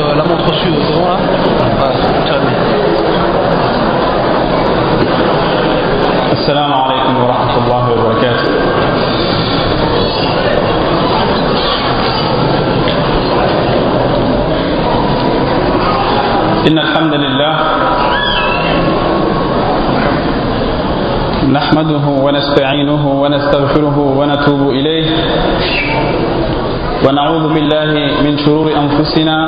montre, la montre sud, c'est bon là. السلام عليكم ورحمة الله وبركاته إن الحمد لله نحمده ونستعينه ونستغفره ونتوب إليه ونعوذ بالله من شرور أنفسنا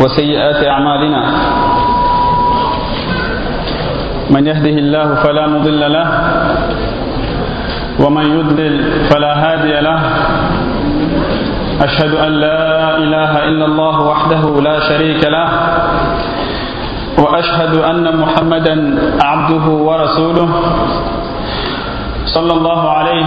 وسيئات أعمالنا. من يهده الله فلا مضل له ومن يضلل فلا هادي له. أشهد أن لا إله إلا الله وحده لا شريك له وأشهد أن محمدا عبده ورسوله صلى الله عليه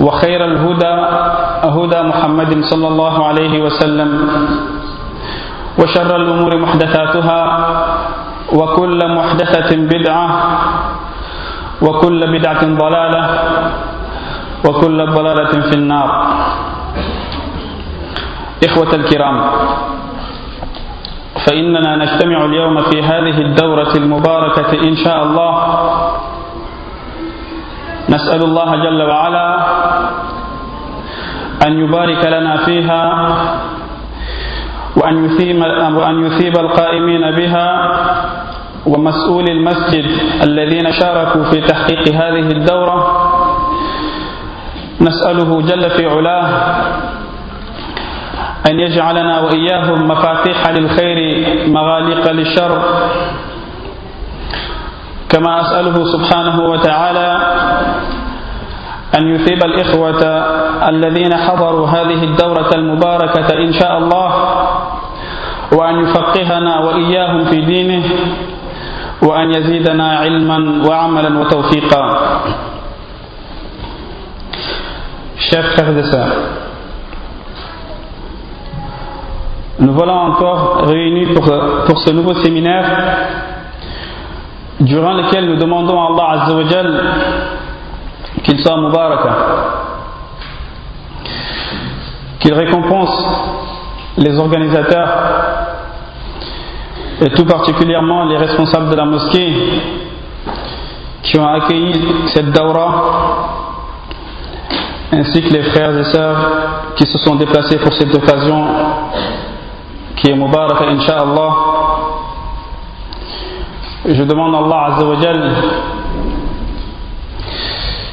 وخير الهدى هدى محمد صلى الله عليه وسلم. وشر الأمور محدثاتها وكل محدثة بدعة وكل بدعة ضلالة وكل ضلالة في النار. إخوة الكرام فإننا نجتمع اليوم في هذه الدورة المباركة إن شاء الله. نسأل الله جل وعلا أن يبارك لنا فيها وأن يثيب, وأن يثيب القائمين بها ومسؤول المسجد الذين شاركوا في تحقيق هذه الدورة. نسأله جل في علاه أن يجعلنا وإياهم مفاتيح للخير مغاليق للشر. كما أسأله سبحانه وتعالى أن يثيب الإخوة الذين حضروا هذه الدورة المباركة إن شاء الله وأن يفقهنا وإياهم في دينه وأن يزيدنا علما وعملا وتوفيقا. شيخ خردسا Nous voilà encore réunis pour, pour ce nouveau séminaire durant lequel nous demandons à Allah Azza wa qu'il soit Mubaraka, qu'il récompense les organisateurs et tout particulièrement les responsables de la mosquée qui ont accueilli cette daura ainsi que les frères et sœurs qui se sont déplacés pour cette occasion qui est Mubaraka Inch'Allah. Je demande à Allah Azzawajal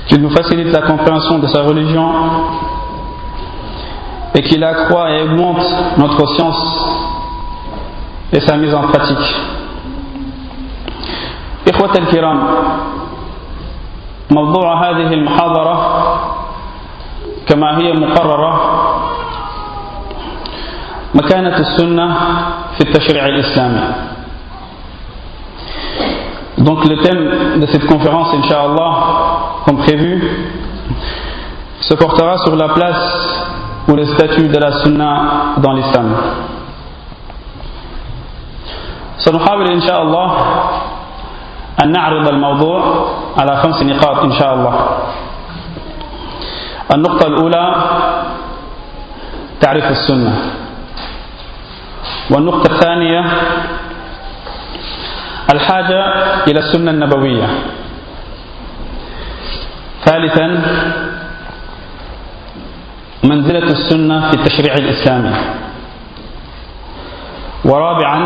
qu'il nous facilite la compréhension de sa religion et qu'il accroît et augmente notre science et sa mise en pratique. إخوة الكرام موضوع هذه المحاضرة كما هي مقررة مكانة السنة في التشريع الإسلامي Donc le thème de cette conférence, Inch'Allah, comme prévu, se portera sur la place ou le statut de la sunna dans l'islam. سنحاول إن شاء الله أن نعرض الموضوع على خمس نقاط إن شاء الله النقطة الأولى تعريف السنة والنقطة الثانية الحاجة إلى السنة النبوية. ثالثا منزلة السنة في التشريع الإسلامي. ورابعا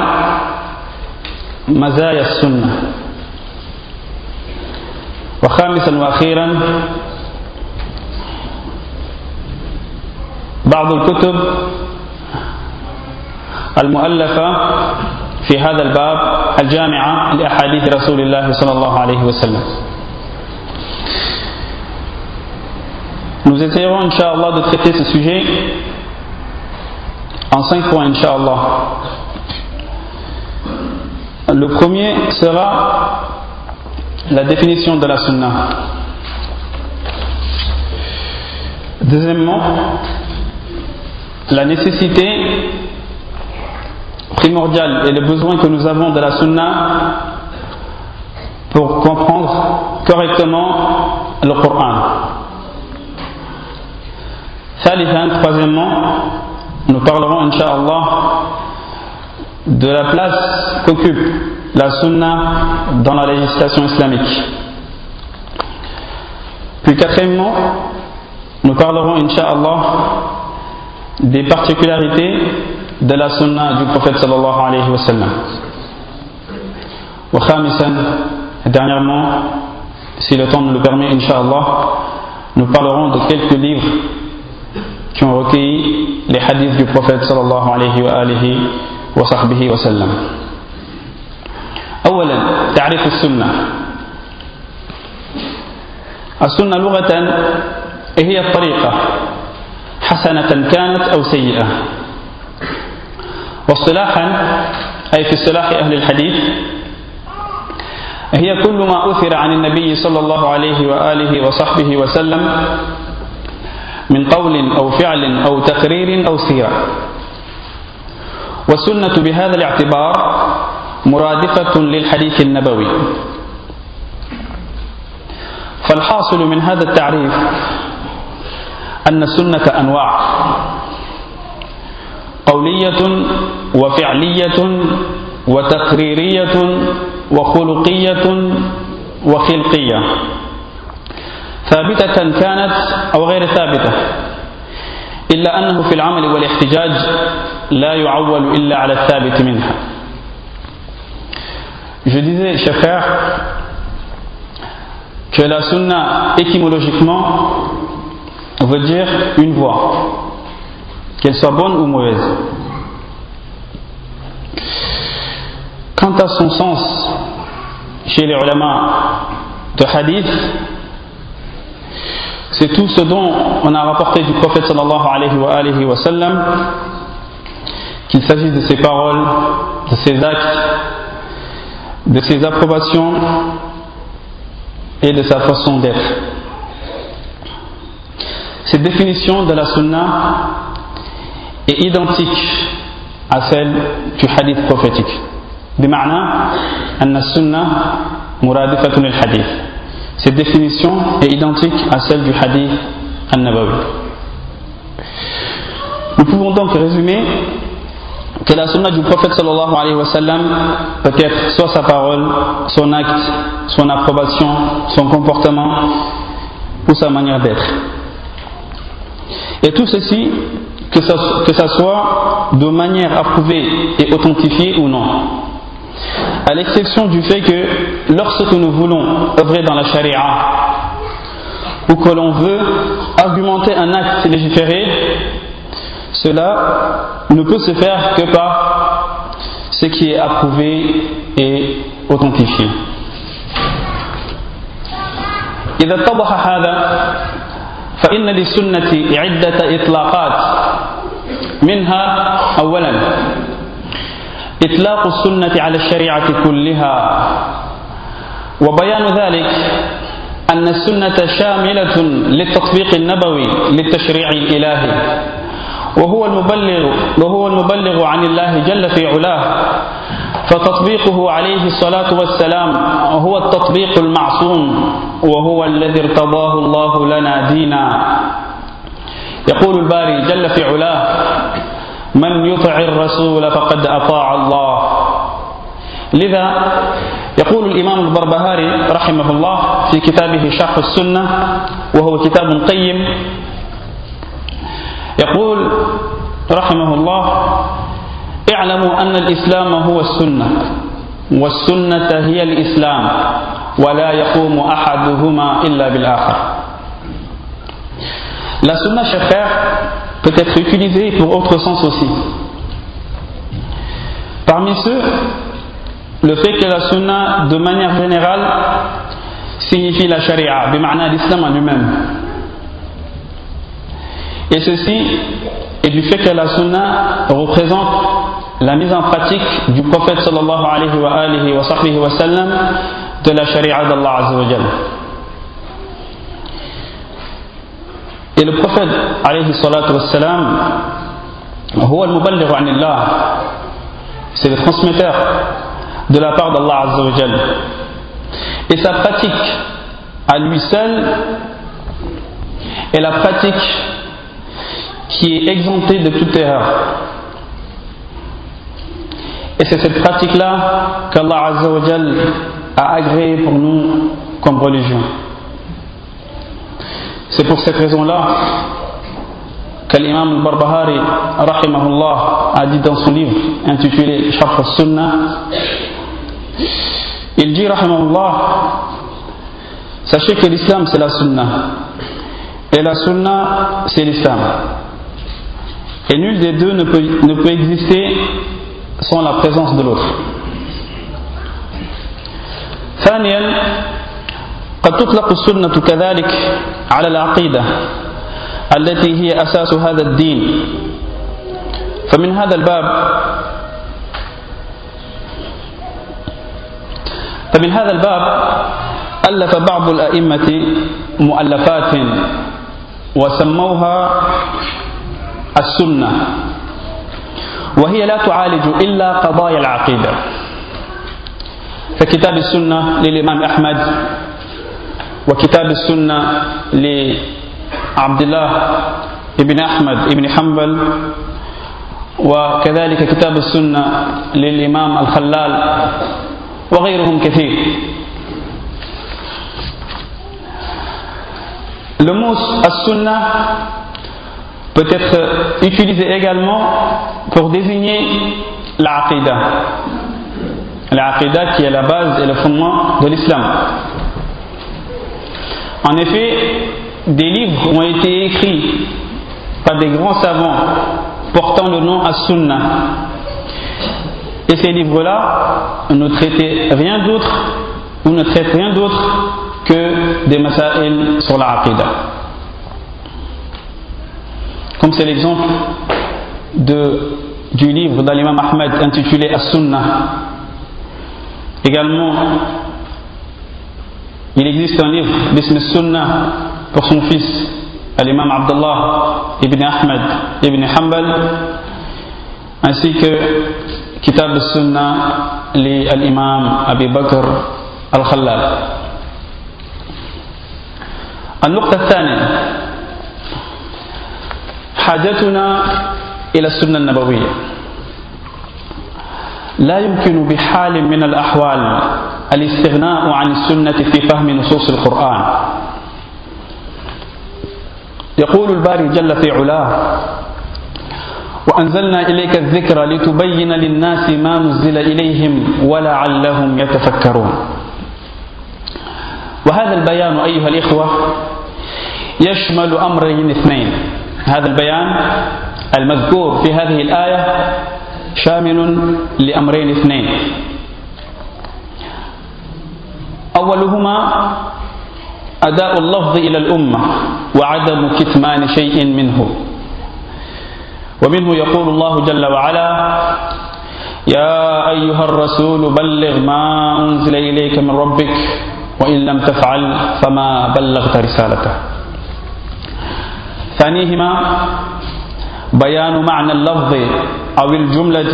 مزايا السنة. وخامسا وأخيرا بعض الكتب المؤلفة في هذا الباب الجامعة لأحاديث رسول الله صلى الله عليه وسلم Nous essayerons, Inch'Allah, de traiter ce sujet en cinq points, Inch'Allah. Le premier sera la définition de la sunna. Deuxièmement, la nécessité primordiale et le besoin que nous avons de la sunna pour comprendre correctement le Coran. Troisièmement, nous parlerons, Inch'Allah, de la place qu'occupe la sunna dans la législation islamique. Puis quatrièmement, nous parlerons, Inch'Allah, des particularités de la sunna du prophète sallallahu alayhi wa sallam. Wa khamisan, dernièrement, si le temps nous le permet, Inch'Allah, nous parlerons de quelques livres qui ont recueilli les hadiths du prophète sallallahu alayhi wa alihi wa sahbihi wa sallam. أولا تعريف السنة السنة لغة هي الطريقة حسنة كانت أو سيئة واصطلاحا أي في اصطلاح أهل الحديث هي كل ما أثر عن النبي صلى الله عليه وآله وصحبه وسلم من قول أو فعل أو تقرير أو سيرة. والسنة بهذا الاعتبار مرادفة للحديث النبوي. فالحاصل من هذا التعريف أن السنة أنواع. قولية وفعلية وتقريرية وخلقية وخلقية. ثابتة كانت أو غير ثابتة إلا أنه في العمل والاحتجاج لا يعول إلا على الثابت منها. Je disais, chers frères, que la sunna, étymologiquement, veut dire une voix, qu'elle soit bonne ou mauvaise. Quant à son sens chez les ulama de hadith, c'est tout ce dont on a rapporté du prophète sallallahu alayhi wa, qu'il s'agisse de ses paroles, de ses actes, de ses approbations et de sa façon d'être. Cette définition de la sunna est identique à celle du hadith prophétique. بمعنى أن السنة مرادفة للحديث. Cette définition est identique à celle du hadith an-Nabawi. Nous pouvons donc résumer que la sunna du prophète sallallahu alayhi wa sallam peut être soit sa parole, son acte, son approbation, son comportement ou sa manière d'être. Et tout ceci, que ça, que ça soit de manière approuvée et authentifiée ou non. À l'exception du fait que lorsque nous voulons œuvrer dans la charia ou que l'on veut argumenter un acte légiféré, cela ne peut se faire que par ce qui est approuvé et authentifié. إذا اتضح هذا فإن للسنة عدة إطلاقات منها أولا إطلاق السنة على الشريعة كلها وبيان ذلك أن السنة شاملة للتطبيق النبوي للتشريع الإلهي وهو المبلغ وهو المبلغ عن الله جل في علاه فتطبيقه عليه الصلاة والسلام هو التطبيق المعصوم وهو الذي ارتضاه الله لنا دينا. يقول الباري جل في علاه من يطع الرسول فقد أطاع الله. لذا يقول الإمام البربهاري رحمه الله في كتابه شرح السنة وهو كتاب قيم يقول رحمه الله اعلموا أن الإسلام هو السنة والسنة هي الإسلام ولا يقوم أحدهما إلا بالآخر. Sunna, chers frères, peut être utilisée pour autre sens aussi. Parmi ceux, le fait que la sunna, de manière générale, signifie la sharia, bima'na l'islam en lui-même. Et ceci est du fait que la sunna représente la mise en pratique du prophète sallallahu alayhi wa sahbihi wa sallam de la sharia d'Allah azza wa Et le prophète, c'est le transmetteur de la part d'Allah Azzawajal. Et sa pratique à lui seul est la pratique qui est exemptée de toute erreur. Et c'est cette pratique-là qu'Allah Azzawajal a agréée pour nous comme religion. C'est pour cette raison-là que l'imam al-Barbahari, rahimahullah, a dit dans son livre intitulé Sharf al-Sunnah, il dit, rahimahullah, sachez que l'islam c'est la sunnah. Et la sunnah c'est l'islam. Et nul des deux ne peut, ne peut exister sans la présence de l'autre. ثانيا قد تطلق السنة كذلك على العقيدة التي هي أساس هذا الدين. فمن هذا الباب فمن هذا الباب ألف بعض الأئمة مؤلفات وسموها السنة وهي لا تعالج إلا قضايا العقيدة. فكتاب السنة للإمام أحمد وكتاب السنة لعبد الله بن أحمد بن حنبل وكذلك كتاب السنة للإمام الخلال وغيرهم كثير mot as-sunnah peut être utilisé également pour désigner l'aqidah. L'aqidah qui est la base et le fondement de l'islam. En effet, des livres ont été écrits par des grands savants portant le nom as-sunnah. Et ces livres-là ne traitaient rien d'autre ou ne traitent rien d'autre que des masail sur la aqidah. Comme c'est l'exemple du livre de l'imam Ahmed intitulé As-Sunnah. Également, il existe un livre, Bism Sunnah, pour son fils, l'imam Abdullah ibn Ahmed ibn Hanbal, ainsi que Kitab Sunnah, l'imam Abi Bakr al-Khallal. النقطة الثانية حاجتنا إلى السنة النبوية لا يمكن بحال من الأحوال الاستغناء عن السنة في فهم نصوص القرآن. يقول الباري جل في علاه وأنزلنا إليك الذكر لتبين للناس ما نزل إليهم ولعلهم يتفكرون. وهذا البيان أيها الإخوة يشمل أمرين اثنين. هذا البيان المذكور في هذه الآية شامل لأمرين اثنين. أولهما أداء اللفظ إلى الأمة وعدم كتمان شيء منه. ومنه يقول الله جل وعلا يا أيها الرسول بلغ ما أنزل إليك من ربك وإن لم تفعل فما بلغت رسالته. ثانيهما بيان معنى اللفظ أو الجملة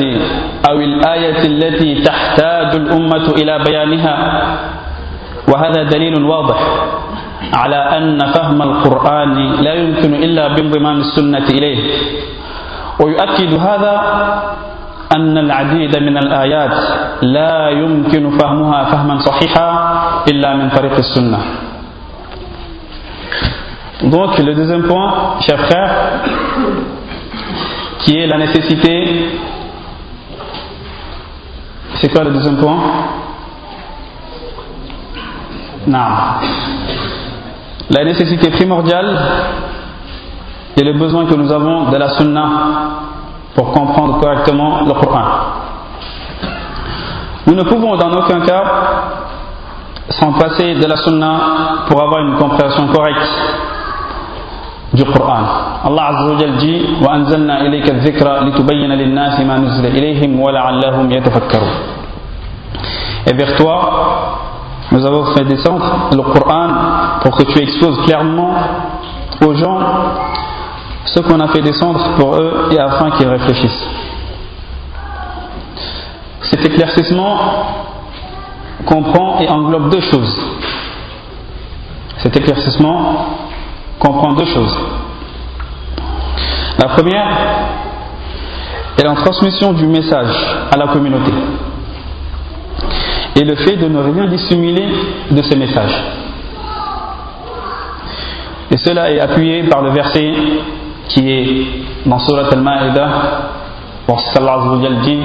أو الآية التي تحتاج الأمة إلى بيانها. وهذا دليل واضح على أن فهم القرآن لا يمكن إلا بانضمام السنة إليه ويؤكد هذا أن العديد من الآيات لا يمكن فهمها فهما صحيحا إلا من طريق السنة Donc le deuxième point, chers frères, qui est la nécessité C'est quoi le deuxième point. La nécessité primordiale et le besoin que nous avons de la sunna pour comprendre correctement le Coran. Nous ne pouvons dans aucun cas s'en passer de la sunna pour avoir une compréhension correcte du Coran. Allah Azza wa Jalla dit وأنزلنا إليك الذكر لتبين للناس ما نزل إليهم ولعلهم يتفكرون. Et vers toi, nous avons fait descendre le Coran pour que tu exposes clairement aux gens ce qu'on a fait descendre pour eux et afin qu'ils réfléchissent. Cet éclaircissement comprend et englobe deux choses. Cet éclaircissement comprend deux choses. La première est la transmission du message à la communauté et le fait de ne rien dissimuler de ce message. Et cela est appuyé par le verset qui est dans Surat Al-Ma'idah, où Allah Azza wa Jalla dit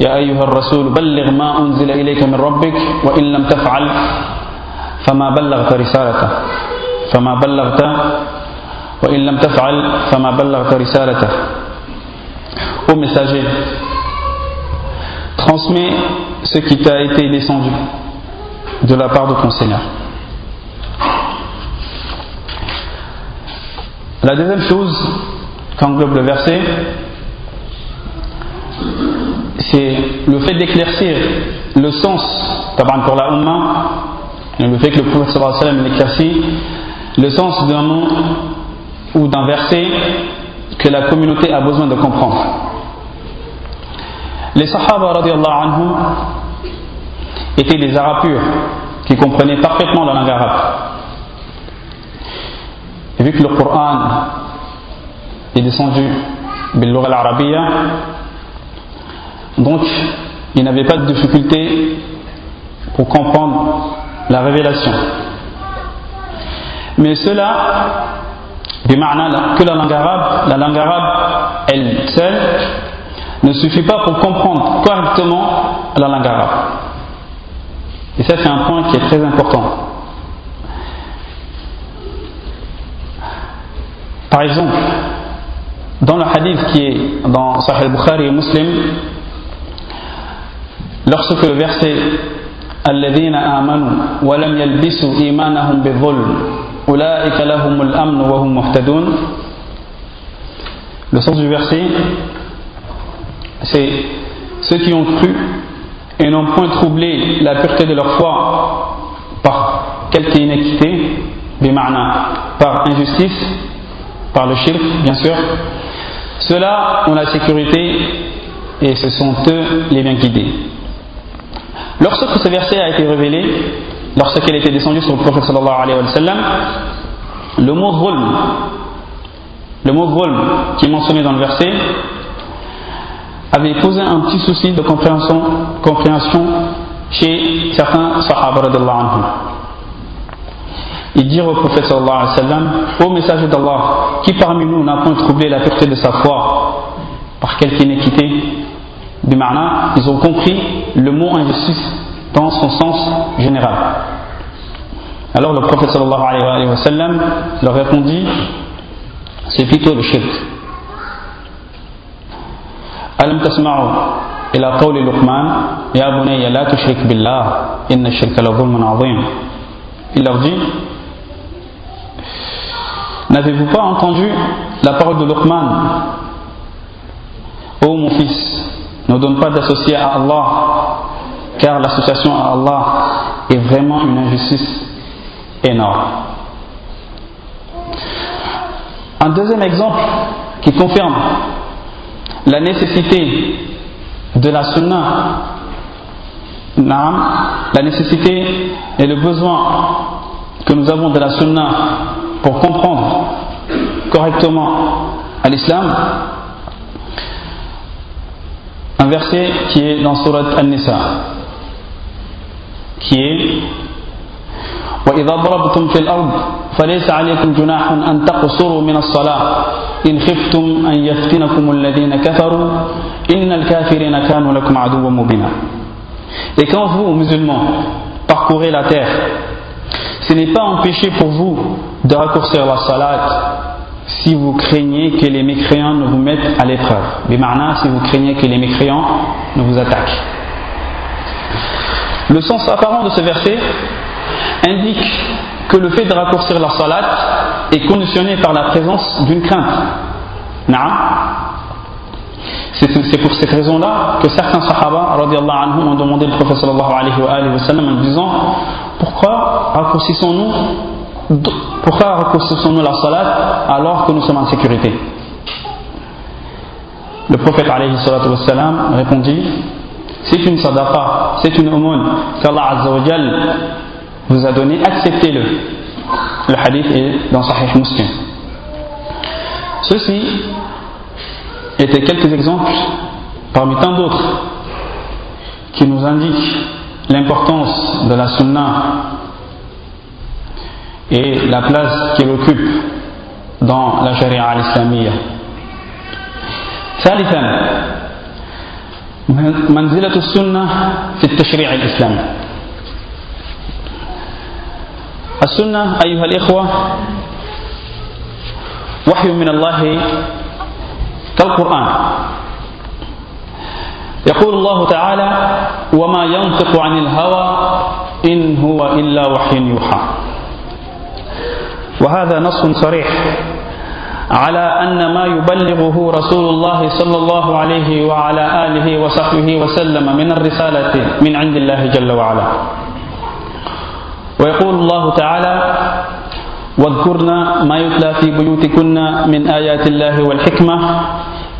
يا أيها الرسول بلغ ما أنزل إليك من ربك وإن لم تفعل فما بلغت رسالته فما بلغت وإن لم تفعل فما بلغت رسالته Ô messager, transmets ce qui t'a été descendu de la part de ton Seigneur. La deuxième chose qu'englobe le verset, c'est le fait d'éclaircir le sens, pour la le fait que le prophète sallallahu le sens d'un mot ou d'un verset que la communauté a besoin de comprendre. Les Sahaba anhum étaient des arabes purs qui comprenaient parfaitement la langue arabe. Et vu que le Coran est descendu bil al-arabiyya, donc ils n'avaient pas de difficulté pour comprendre la révélation. Mais cela, que la langue arabe, la langue arabe elle seule, ne suffit pas pour comprendre correctement la langue arabe. Et ça, c'est un point qui est très important. Par exemple, dans le hadith qui est dans Sahih Bukhari et Muslim, lorsque le verset الذين آمنوا ولم يلبسوا إيمانهم بظلم أولئك لهم الأمن وهم مهتدون Le sens du verset, c'est ceux qui ont cru et n'ont point troublé la pureté de leur foi par quelque inéquité, par injustice, par le shirk, bien sûr. Ceux-là ont la sécurité et ce sont eux les bien guidés. Lorsque ce verset a été révélé, lorsqu'il était descendu sur le prophète sallallahu alayhi wa sallam, le mot zulm, le mot zulm qui est mentionné dans le verset, avait posé un petit souci de compréhension, chez certains sahaba. Ils dirent au prophète sallallahu alayhi ô messager d'Allah, qui parmi nous n'a point troublé la pureté de sa foi par quelque inéquité? Ils ont compris le mot injustice dans son sens général. Alors le prophète sallallahu alayhi wa leur répondit c'est plutôt le shirk. ألم تسمعوا إلى قول لقمان يا بني لا تشرك بالله إن الشرك لظلم عظيم Il leur dit N'avez-vous pas entendu la parole de Luqman Ô mon fils, ne donne pas d'associer à Allah, car l'association à Allah est vraiment une injustice énorme. Un deuxième exemple qui confirme la nécessité de la sunna, la nécessité et le besoin que nous avons de la sunna pour comprendre correctement à l'islam, un verset qui est dans Surat An-Nisa, qui est وإذا ضربتم في الأرض فليس عليكم جناح أن تقصروا من الصلاة إن خفتم أن يفتنكم الذين كفروا إن الكافرين كانوا لكم عدوا مبينا Et quand vous, musulmans, parcourez la terre, ce n'est pas empêché pour vous de raccourcir la salat si vous craignez que les mécréants ne vous mettent à l'épreuve. Bimarna, si vous craignez que les mécréants ne vous attaquent. Le sens apparent de ce verset indique que le fait de raccourcir la salat est conditionné par la présence d'une crainte. C'est pour cette raison-là que certains sahaba anhum, ont demandé au prophète sallallahu alayhi wa, sallam en disant Pourquoi raccourcissons-nous pourquoi raccourcissons-nous la salat alors que nous sommes en sécurité? Le prophète alayhi wa sallam répondit C'est une sadaqa, c'est une aumône qu'Allah vous a donné, acceptez-le. Le hadith est dans Sahih Muslim. Ceci étaient quelques exemples parmi tant d'autres qui nous indiquent l'importance de la sunna et la place qu'elle occupe dans la charia al-islamiyya. ثالثا منزلة السنة في التشريع الإسلامي السنة أيها الإخوة وحي من الله كالقرآن. يقول الله تعالى وما ينطق عن الهوى إن هو إلا وحي يوحى. وهذا نص صريح على أن ما يبلغه رسول الله صلى الله عليه وعلى آله وصحبه وسلم من الرسالة من عند الله جل وعلا. ويقول الله تعالى واذكرن ما يتلى في بيوتكن من آيات الله والحكمة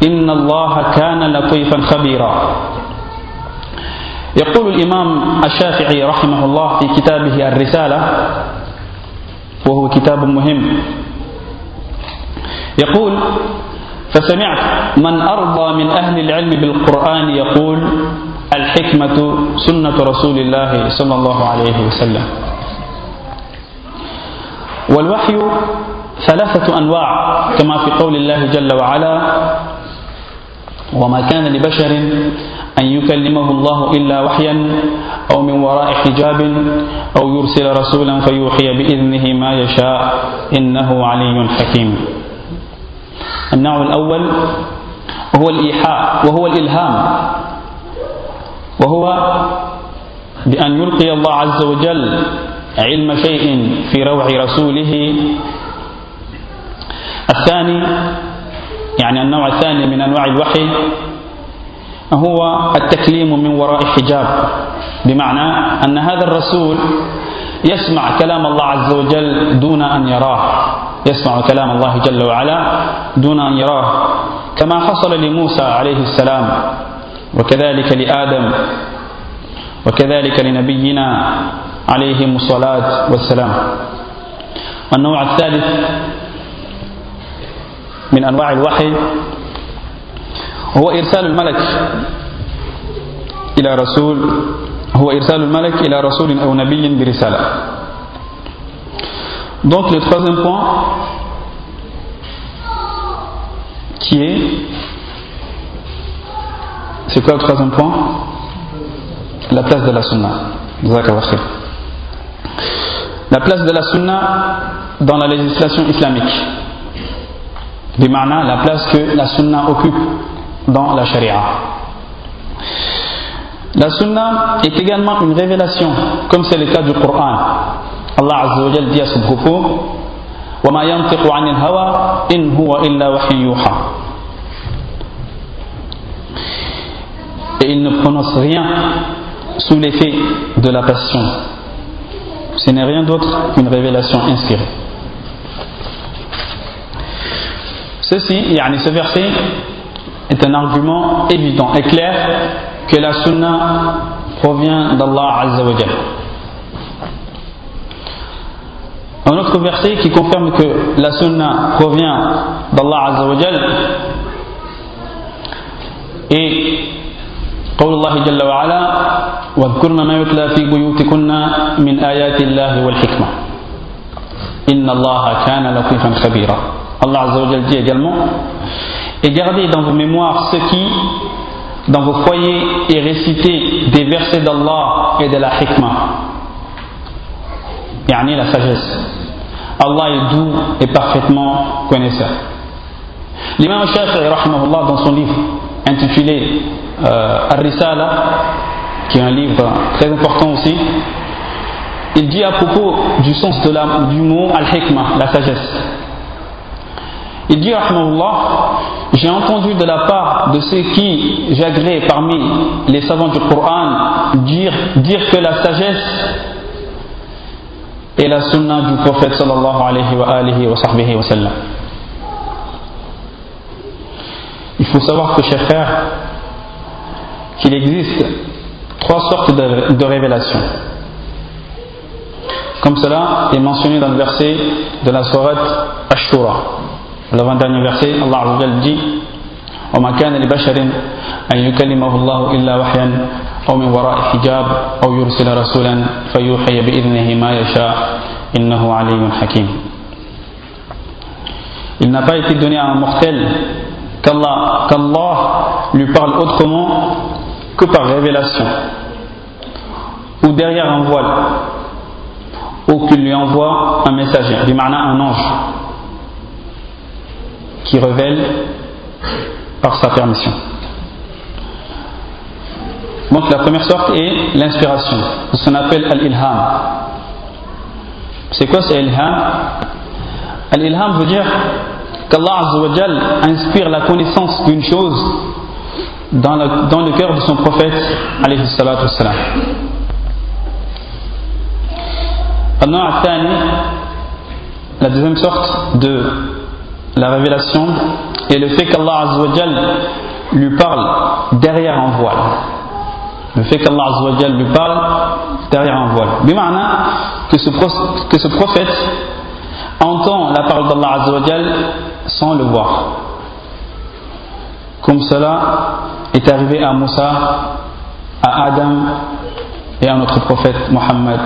إن الله كان لطيفا خبيرا. يقول الإمام الشافعي رحمه الله في كتابه الرسالة وهو كتاب مهم. يقول فسمعت من أرضى من أهل العلم بالقرآن يقول الحكمة سنة رسول الله صلى الله عليه وسلم. والوحي ثلاثة أنواع كما في قول الله جل وعلا وما كان لبشر أن يكلمه الله إلا وحيا أو من وراء حجاب أو يرسل رسولا فيوحي بإذنه ما يشاء إنه علي حكيم. النوع الأول هو الإيحاء وهو الإلهام وهو بأن يلقي الله عز وجل علم شيء في روع رسوله. الثاني يعني النوع الثاني من أنواع الوحي هو التكليم من وراء حجاب بمعنى أن هذا الرسول يسمع كلام الله عز وجل دون أن يراه. يسمع كلام الله جل وعلا دون أن يراه. كما حصل لموسى عليه السلام وكذلك لآدم وكذلك لنبينا عليهم الصلاة والسلام النوع الثالث من أنواع الوحي هو إرسال الملك إلى رسول هو إرسال الملك إلى رسول أو نبي برسالة Donc le troisième point qui est c'est quoi le troisième point La place de la sunna. Jazakallah khair. la place de la sunna dans la législation islamique. Bimana, la place que la sunna occupe dans la sharia. La sunna est également une révélation, comme c'est le cas du Coran. Allah Azza wa dit à ce propos وما ينطق عن الهوى إن هو إلا وحي يوحى Et il ne prononce rien sous l'effet de la passion ce n'est rien d'autre qu'une révélation inspirée. Ceci, yani ce verset, est un argument évident et clair que la sunna provient d'Allah Azzawajal. Un autre verset qui confirme que la sunna provient d'Allah Azzawajal est قول الله جل وعلا واذكرن ما يتلى في بيوتكن من آيات الله والحكمة إن الله كان لطيفا خبيرا Allah Azza wa dit également et gardez dans vos mémoires ce qui dans vos foyers et récitez des versets d'Allah et de la hikmah. Yani la sagesse. Allah est doux et parfaitement connaisseur. L'imam Shafi'i rahimahullah dans son livre intitulé euh, Ar-Risala, qui est un livre très important aussi, il dit à propos du sens de la, du mot Al-Hikmah, la sagesse. Il dit, j'ai entendu de la part de ceux qui j'agrée parmi les savants du Coran dire, dire que la sagesse est la sunna du prophète sallallahu alayhi wa sahbihi wa sallam. Il faut savoir que, chers frères, qu'il existe trois sortes de, de révélations. Comme cela est mentionné dans le verset de la sourate Ashura. L'avant-dernier verset, Allah Azza wa Jalla dit وما كان لبشر أن يكلمه الله إلا وحيا أو من وراء حجاب أو يرسل رسولا فيوحي بإذنه ما يشاء إنه علي حكيم Il n'a pas été donné à un mortel qu'Allah qu'Allah lui parle autrement que par révélation ou derrière un voile ou qu'il lui envoie un messager, du un ange qui révèle par sa permission. Donc la première sorte est l'inspiration, ce qu'on appelle al-ilham. C'est quoi c'est ilham Al-ilham veut dire qu'Allah inspire la connaissance d'une chose dans le, cœur de son prophète alayhi salatu wassalam. La deuxième sorte de la révélation est le fait qu'Allah lui parle derrière un voile. Le fait qu'Allah lui parle derrière un voile. Bimana que ce, que ce prophète entend la parole d'Allah sans le voir. Comme cela est arrivé à Moussa, à Adam et à notre prophète Mohammed.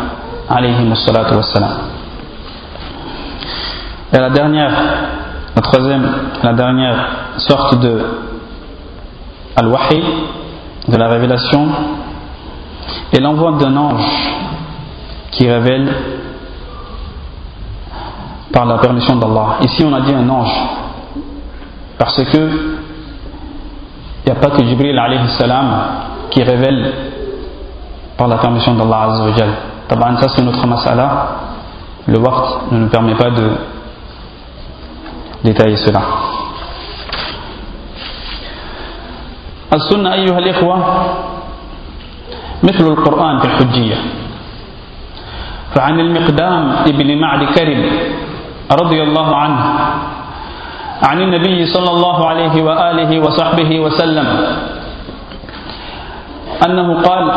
Et la dernière, la troisième, la dernière sorte de al-wahi, de la révélation, est l'envoi d'un ange qui révèle par la permission d'Allah. Ici on a dit un ange, parce que il n'y a pas que Jibril alayhi salam qui révèle par la permission d'Allah Azza wa Jal. Taban, ça c'est notre masala. Le waqt ne nous permet pas de détailler cela. السنة أيها الإخوة مثل القرآن في الحجية فعن المقدام ابن معد كرب رضي الله عنه عن النبي صلى الله عليه وآله وصحبه وسلم أنه قال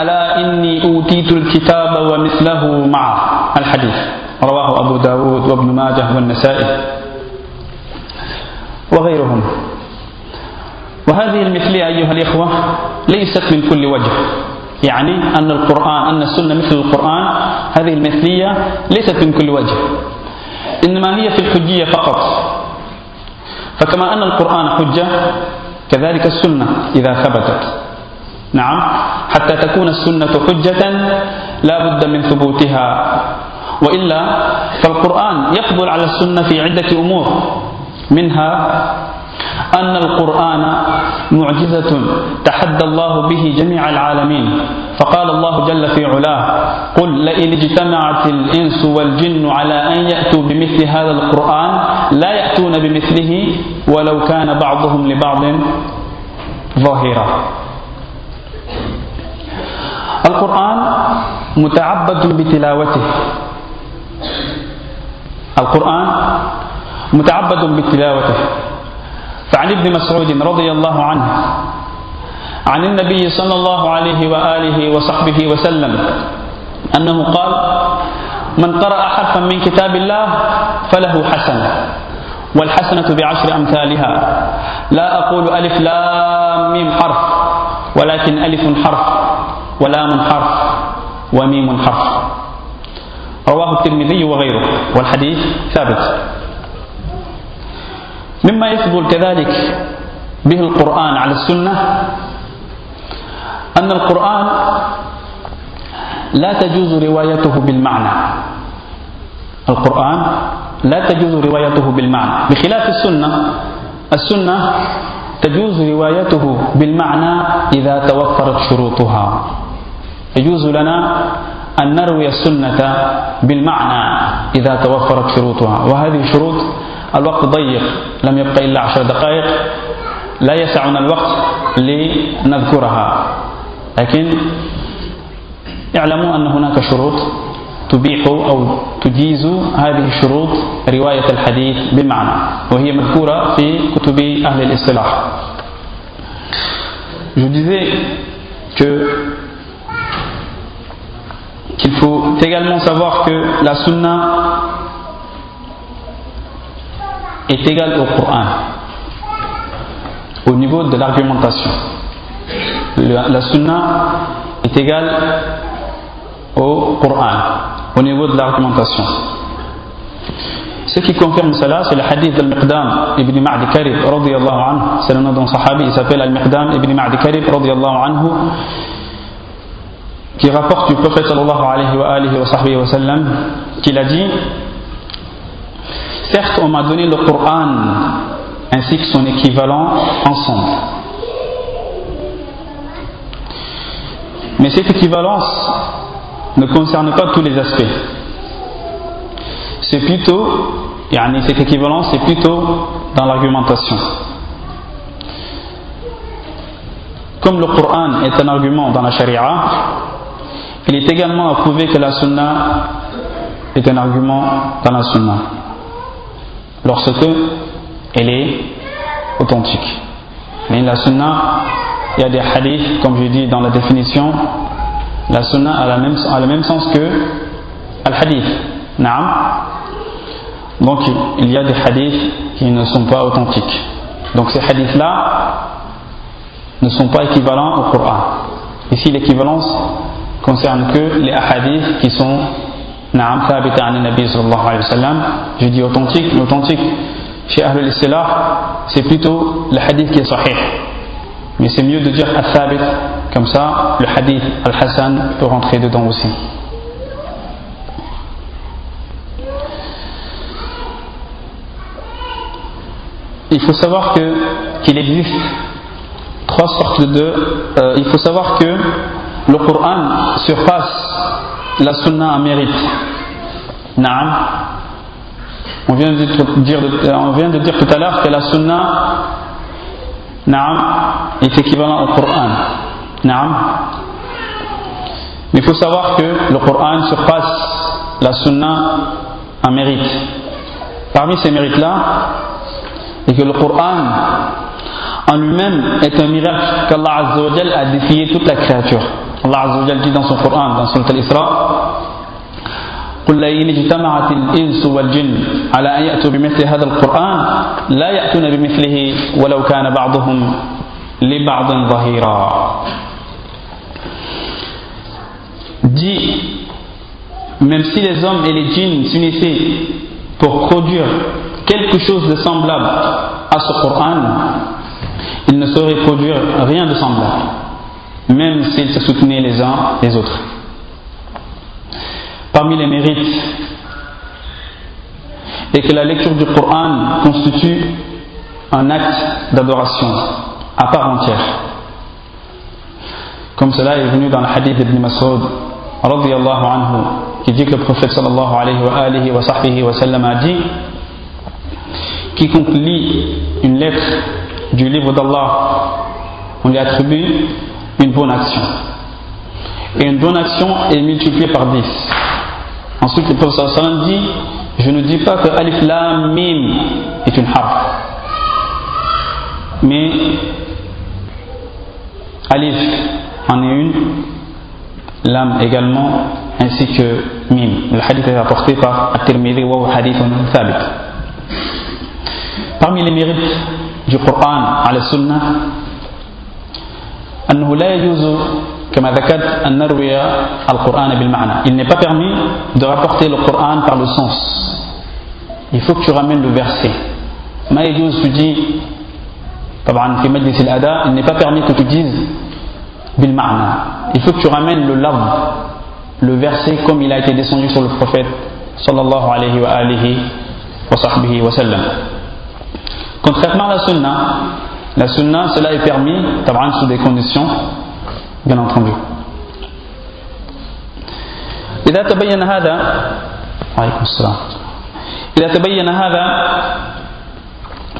ألا إني أوتيت الكتاب ومثله معه. الحديث. رواه أبو داود وابن ماجه والنسائي وغيرهم. وهذه المثلية أيها الإخوة ليست من كل وجه. يعني أن القرآن أن السنة مثل القرآن هذه المثلية ليست من كل وجه. إنما هي في الحجية فقط. فكما أن القرآن حجة كذلك السنة إذا ثبتت. نعم. حتى تكون السنة حجة لا بد من ثبوتها. وإلا فالقرآن يفضل على السنة في عدة أمور منها أن القرآن معجزة تحدى الله به جميع العالمين. فقال الله جل في علاه قل لئن اجتمعت الإنس والجن على أن يأتوا بمثل هذا القرآن لا يأتون بمثله ولو كان بعضهم لبعض ظاهرا. القرآن متعبد بتلاوته. القرآن متعبد بتلاوته. فعن ابن مسعود رضي الله عنه عن النبي صلى الله عليه وآله وصحبه وسلم أنه قال من قرأ حرفا من كتاب الله فله حسنة والحسنة بعشر أمثالها. لا أقول ألف لام ميم حرف ولكن ألف حرف ولام حرف وميم حرف. رواه الترمذي وغيره والحديث ثابت. مما يفضل كذلك به القرآن على السنة أن القرآن لا تجوز روايته بالمعنى. القرآن لا تجوز روايته بالمعنى. بخلاف السنة السنة تجوز روايته بالمعنى إذا توفرت شروطها. يجوز لنا أن نروي السنة بالمعنى إذا توفرت شروطها. وهذه الشروط الوقت ضيق لم يبقى إلا عشر دقائق. لا يسعنا الوقت لنذكرها. لكن اعلموا أن هناك شروط تبيح أو تجيز هذه الشروط رواية الحديث بالمعنى وهي مذكورة في كتب أهل الاصطلاح. Je disais que qu'il faut également savoir que la sunna est égale au Coran au niveau de l'argumentation. La sunna est égale au Coran au niveau de l'argumentation. Ce qui confirme cela, c'est le hadith d'Al-Miqdam ibn Ma'di Karib. C'est le nom d'un sahabi, il s'appelle Al-Miqdam ibn Ma'di Karib, anhu, qui rapporte du prophète sallallahu alayhi wa, alayhi wa sallam, qu'il a dit Certes, on m'a donné le Coran ainsi que son équivalent ensemble. Mais cette équivalence ne concerne pas tous les aspects. C'est plutôt, cette équivalence c'est plutôt dans l'argumentation. Comme le Coran est un argument dans la charia, il est également à prouver que la sunna est un argument dans la sunna. Lorsque elle est authentique. Mais la sunna, il y a des hadiths, comme je dis dans la définition, la sunna a, même, le même sens que al-hadith. Donc il y a des hadiths qui ne sont pas authentiques. Donc ces hadiths-là ne sont pas équivalents au Coran. Ici l'équivalence concerne que les hadiths qui sont Naam, Nabi sallallahu alayhi wa sallam. Je dis authentique, l'authentique chez Ahlul Istilah, c'est plutôt le hadith qui est sahih. Mais c'est mieux de dire al-thabit, comme ça le hadith al-hassan peut rentrer dedans aussi. Il faut savoir qu'il existe trois sortes de. Euh, il faut savoir que le Coran surpasse la sunna en mérite. Naam. On vient de dire, tout à l'heure que la sunna est équivalent au Coran. Naam. Mais il faut savoir que le Coran surpasse la sunna en mérite. Parmi ces mérites-là, et que le Coran en lui-même est un miracle qu'Allah a défié toute la créature. Allah Azza dit dans son Coran, dans son Al-Isra, قل لئن اجتمعت الإنس والجن على أن يأتوا بمثل هذا القرآن لا يأتون بمثله ولو كان بعضهم لبعض ظهيرا dit même si les hommes et les djinns s'unissaient pour produire quelque chose de semblable à ce Coran ils ne sauraient produire rien de semblable même s'ils se soutenaient les uns les autres parmi les mérites et que la lecture du Coran constitue un acte d'adoration à part entière. Comme cela est venu dans le hadith d'Ibn Mas'ud anhu, qui dit que le prophète sallallahu alayhi wa, alayhi wa, wa sallam a dit Quiconque lit une lettre du livre d'Allah, on lui attribue une bonne action. Et une bonne action est multipliée par 10. Ensuite, le professeur dit Je ne dis pas que Alif Lam Mim est une harf. Mais Alif en est une, Lam également, ainsi que Mim. Le hadith est rapporté par At-Tirmidhi wa hadith thabit. Parmi les mérites du Coran la Sunnah, أنه لا يجوز كما ذكرت أن نروي القرآن بالمعنى il n'est pas permis de rapporter le Coran par le sens il faut que tu ramènes le verset ما يجوز tu dis طبعا في مجلس الأداء il n'est pas permis que tu dises ma'na. Il faut que tu ramènes le love, le verset comme il a été descendu sur le prophète sallallahu alayhi wa alihi wa sahbihi wa sallam. Contrairement à la sunna, la sunna, cela est permis, taban sous des conditions, bien entendu. إذا تبين هذا عليكم السلام. إذا تبين هذا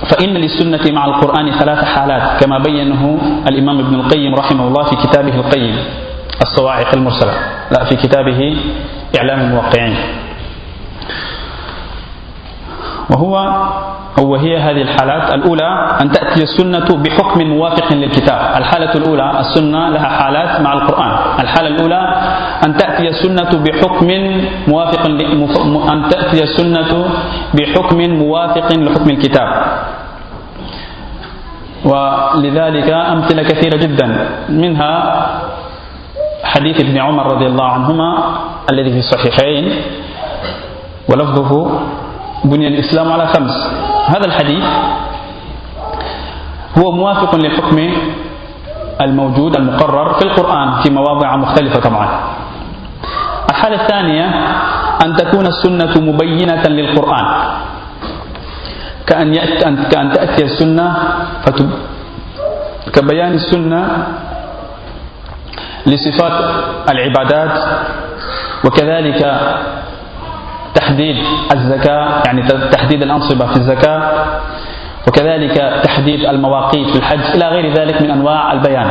فإن للسنة مع القرآن ثلاث حالات كما بينه الإمام ابن القيم رحمه الله في كتابه القيم الصواعق المرسلة. لا في كتابه إعلام الموقعين. وهو وهي هذه الحالات. الأولى أن تأتي السنة بحكم موافق للكتاب. الحالة الأولى السنة لها حالات مع القرآن. الحالة الأولى أن تأتي السنة بحكم موافق أن تأتي السنة بحكم موافق لحكم الكتاب. ولذلك أمثلة كثيرة جدا. منها حديث ابن عمر رضي الله عنهما الذي في الصحيحين ولفظه بني الإسلام على خمس. هذا الحديث هو موافق للحكم الموجود المقرر في القرآن في مواضع مختلفة طبعا. الحالة الثانية أن تكون السنة مبينة للقرآن. كأن, كأن تأتي السنة فتب كبيان السنة لصفات العبادات وكذلك تحديد الزكاة يعني تحديد الأنصبة في الزكاة وكذلك تحديد المواقيت في الحج إلى غير ذلك من أنواع البيان.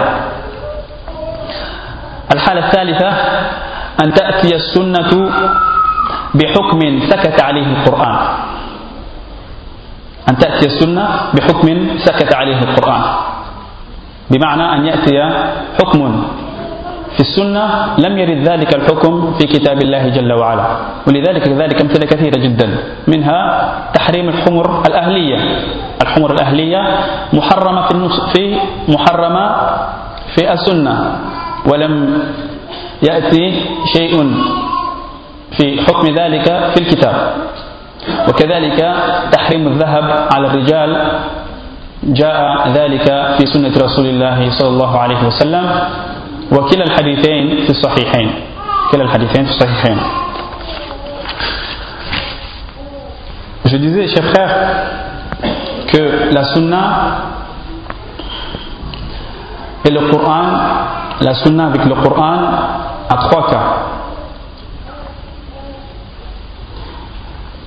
الحالة الثالثة أن تأتي السنة بحكم سكت عليه القرآن. أن تأتي السنة بحكم سكت عليه القرآن. بمعنى أن يأتي حكم في السنة لم يرد ذلك الحكم في كتاب الله جل وعلا. ولذلك كذلك أمثلة كثيرة جدا. منها تحريم الحمر الأهلية. الحمر الأهلية محرمة في, في محرمة في السنة. ولم يأتي شيء في حكم ذلك في الكتاب. وكذلك تحريم الذهب على الرجال جاء ذلك في سنة رسول الله صلى الله عليه وسلم. وكلا الحديثين في الصحيحين كلا الحديثين في الصحيحين Je disais, chers frères, que la sunna et le Coran, la sunna avec le Coran a trois cas.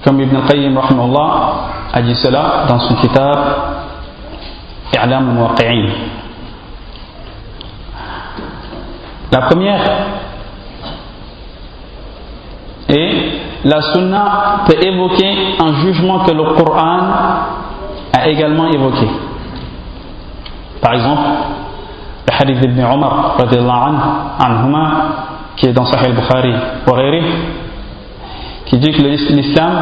Comme Ibn al-Qayyim a dit cela dans son kitab I'lam al-Muwaqi'in. La première est la sunna peut évoquer un jugement que le Coran a également évoqué. Par exemple, le hadith d'Ibn Omar qui est dans Sahih al-Bukhari qui dit que l'islam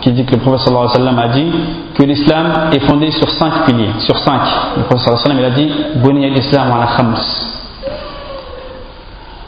qui dit que le prophète sallallahu alayhi wa sallam a dit que l'islam est fondé sur cinq piliers, sur cinq. Le prophète sallallahu alayhi wa sallam a dit Buniya l'islam ala khams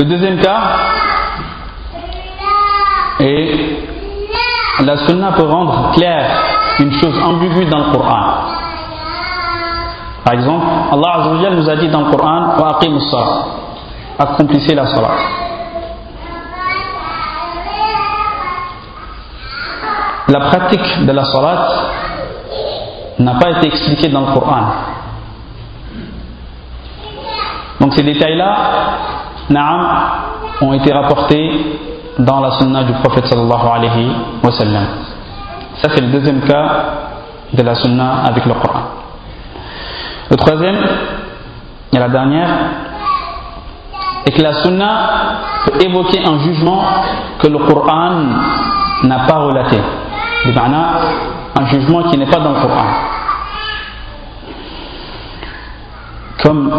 Le deuxième cas est la sunna peut rendre clair une chose ambiguë dans le Coran. Par exemple, Allah nous a dit dans le Coran accomplissez la salat. La pratique de la salat n'a pas été expliquée dans le Coran. Donc ces détails-là Naam ont été rapportés dans la sunna du prophète sallallahu alayhi wa sallam. Ça c'est le deuxième cas de la sunna avec le Coran. Le troisième, et la dernière, est que la sunna peut évoquer un jugement que le Coran n'a pas relaté. Un jugement qui n'est pas dans le Coran. Comme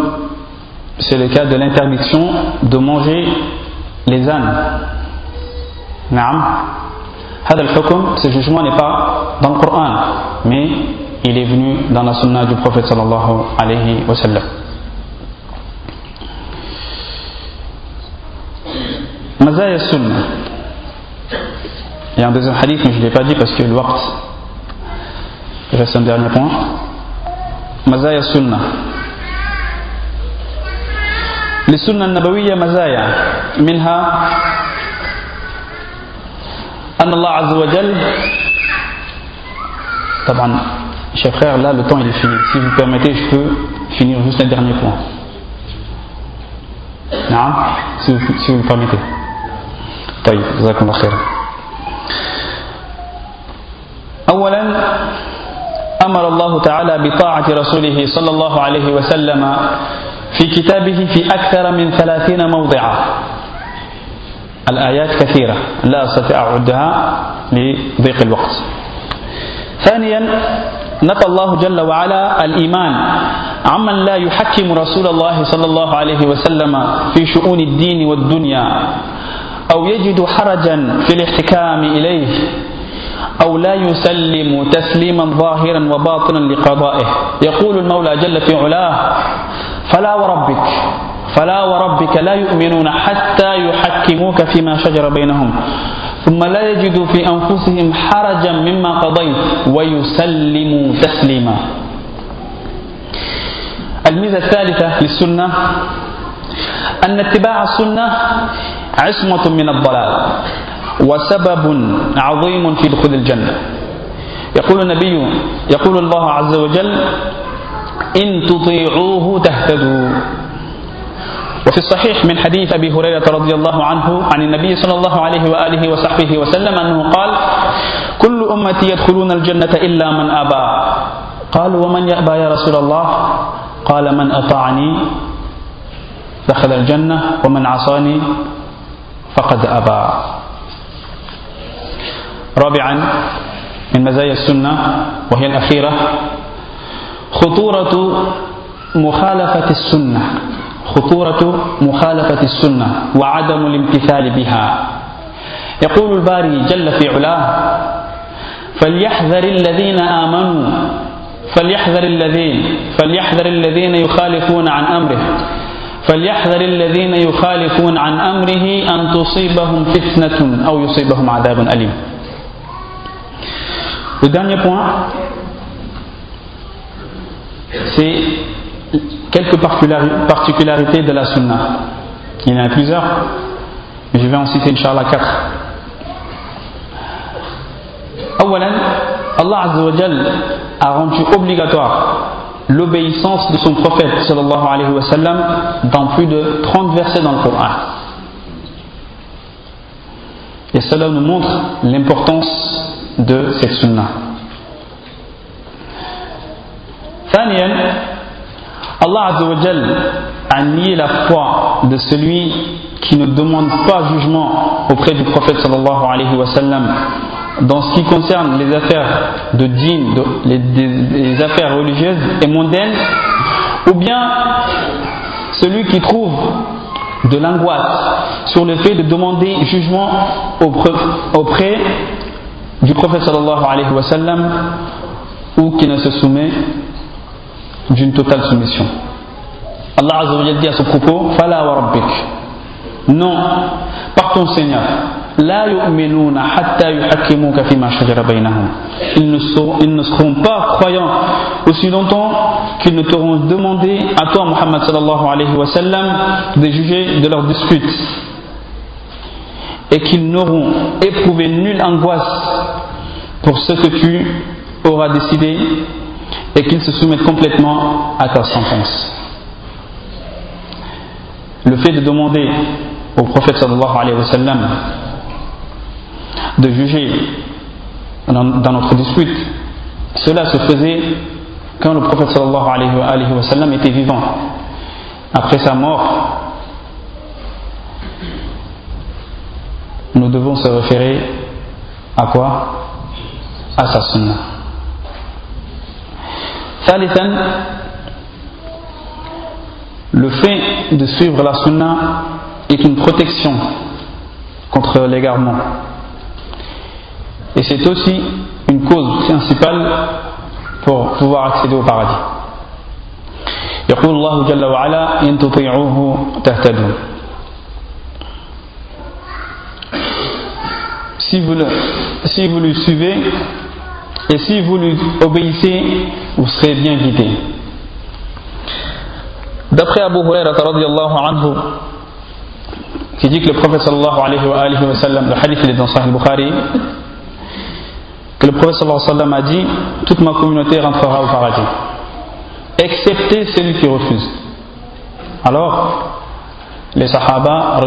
c'est le cas de l'interdiction de manger les ânes. Naam. Hada al-hukum, ce jugement n'est pas dans le Coran, mais il est venu dans la sunna du prophète sallallahu alayhi wa sallam. Mazaya sunna. Il y a un deuxième hadith, mais je ne l'ai pas dit parce que le waqt reste un dernier point. Mazaya sunna. للسنة النبوية مزايا. منها أن الله عز وجل طبعا شيخ خير لا le temps il سي fini si vous permettez je peux finir juste un نعم سي vous, si طيب جزاكم الله خير اولا أمر الله تعالى بطاعه رسوله صلى الله عليه وسلم في كتابه في أكثر من ثلاثين موضعا. الآيات كثيرة لا أستطيع أعدها لضيق الوقت. ثانيا نفى الله جل وعلا الإيمان عمن لا يحكم رسول الله صلى الله عليه وسلم في شؤون الدين والدنيا أو يجد حرجا في الاحتكام إليه أو لا يسلم تسليما ظاهرا وباطنا لقضائه. يقول المولى جل في علاه فلا وربك فلا وربك لا يؤمنون حتى يحكموك فيما شجر بينهم ثم لا يجدوا في أنفسهم حرجا مما قضيت ويسلموا تسليما. الميزة الثالثة للسنة أن اتباع السنة عصمة من الضلال وسبب عظيم في دخول الجنة. يقول النبي يقول الله عز وجل إن تطيعوه تهتدوا. وفي الصحيح من حديث أبي هريرة رضي الله عنه عن النبي صلى الله عليه وآله وصحبه وسلم أنه قال كل أمتي يدخلون الجنة إلا من أبى. قالوا ومن يأبى يا رسول الله؟ قال من أطاعني دخل الجنة ومن عصاني فقد أبى. رابعا من مزايا السنة وهي الأخيرة خطورة مخالفة السنة. خطورة مخالفة السنة وعدم الامتثال بها. يقول الباري جل في علاه فليحذر الذين آمنوا فليحذر الذين فليحذر الذين يخالفون عن أمره فليحذر الذين يخالفون عن أمره أن تصيبهم فتنة أو يصيبهم عذاب أليم. Le dernier point, c'est quelques particularités de la sunna. Il y en a plusieurs, mais je vais en citer Inch'Allah quatre. Awalan, Allah a rendu obligatoire l'obéissance de son prophète sallallahu alayhi wa sallam dans plus de 30 versets dans le Coran. Et cela nous montre l'importance de cette sunna. ثانيا Allah Azza wa Jal a nié la foi de celui qui ne demande pas jugement auprès du prophète sallallahu alayhi wa sallam dans ce qui concerne les affaires de djinn, de, les, les, affaires religieuses et mondaines, ou bien celui qui trouve de l'angoisse sur le fait de demander jugement auprès, auprès du prophète sallallahu alayhi wa sallam ou qui ne se soumet d'une totale soumission. Allah Azza dit à ce propos Fala wa rabbik. Non, par ton Seigneur. La yu'minuna hatta yuhakkimuka fima shajara bainahum. Ils ne seront, ils ne seront pas croyants aussi longtemps qu'ils ne t'auront demandé à toi, Muhammad sallallahu alayhi wa sallam, de juger de leurs disputes. Et qu'ils n'auront éprouvé nulle angoisse pour ce que tu auras décidé et qu'ils se soumettent complètement à ta sentence. Le fait de demander au prophète sallallahu alayhi wa sallam de juger dans, notre dispute, cela se faisait quand le prophète sallallahu alayhi wa était vivant. Après sa mort, nous devons se référer à quoi? À sa sunna. le fait de suivre la sunna est une protection contre l'égarement. Et c'est aussi une cause principale pour pouvoir accéder au paradis. يقول الله جل وعلا إن تطيعوه تهتدوا si vous, le, si vous lui suivez et si vous lui obéissez, vous serez bien guidé. D'après Abu Hurairah anhu, qui dit que le prophète sallallahu alayhi wa, sallam, le hadith il est dans Sahih Bukhari, que le prophète sallallahu alayhi wa a dit Toute ma communauté rentrera au paradis, excepté celui qui refuse. Alors, les Sahaba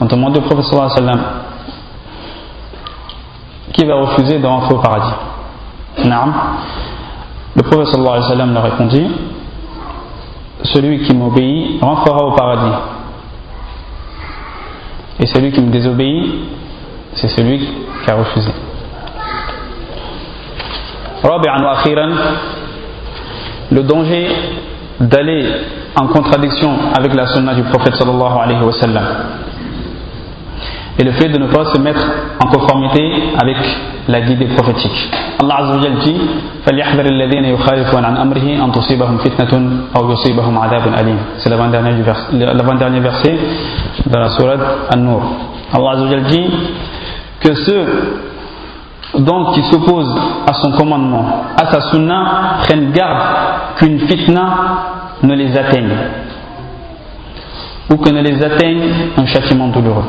ont demandé au prophète sallallahu alayhi wa sallam qui va refuser de rentrer au paradis Naam. Le prophète sallallahu alayhi wa sallam leur répondit Celui qui m'obéit rentrera au paradis. Et celui qui me désobéit, c'est celui qui a refusé. le danger d'aller en contradiction avec la sunna du prophète sallallahu alayhi wa sallam et le fait de ne pas se mettre en conformité avec la guidée prophétique. Allah Azza wa Jalla dit فَلْيَحْذَرِ الَّذِينَ يُخَالِفُونَ عَنْ أَمْرِهِ أَنْ تُصِيبَهُم فِتْنَةٌ أَوْ يُصِيبَهُم عَذَابٌ أَلِيمٌ C'est l'avant-dernier verset de la sourate An-Nur. Allah Azza wa Jalla dit que ceux donc qui s'opposent à son commandement, à sa sunna, prennent garde qu'une fitna ne les atteigne ou que ne les atteigne un châtiment douloureux.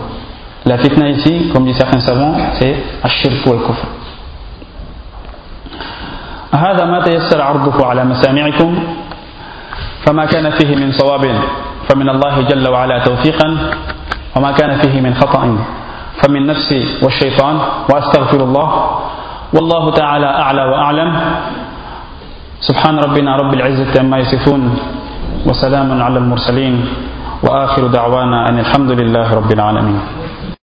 La fitna ici, comme disent certains savants, c'est الشرك والكفر. هذا ما تيسر عرضه على مسامعكم فما كان فيه من صواب فمن الله جل وعلا توفيقا وما كان فيه من خطأ فمن نفسي والشيطان وأستغفر الله. والله تعالى أعلى وأعلم. سبحان ربنا رب العزة عما يصفون وسلام على المرسلين وآخر دعوانا أن الحمد لله رب العالمين.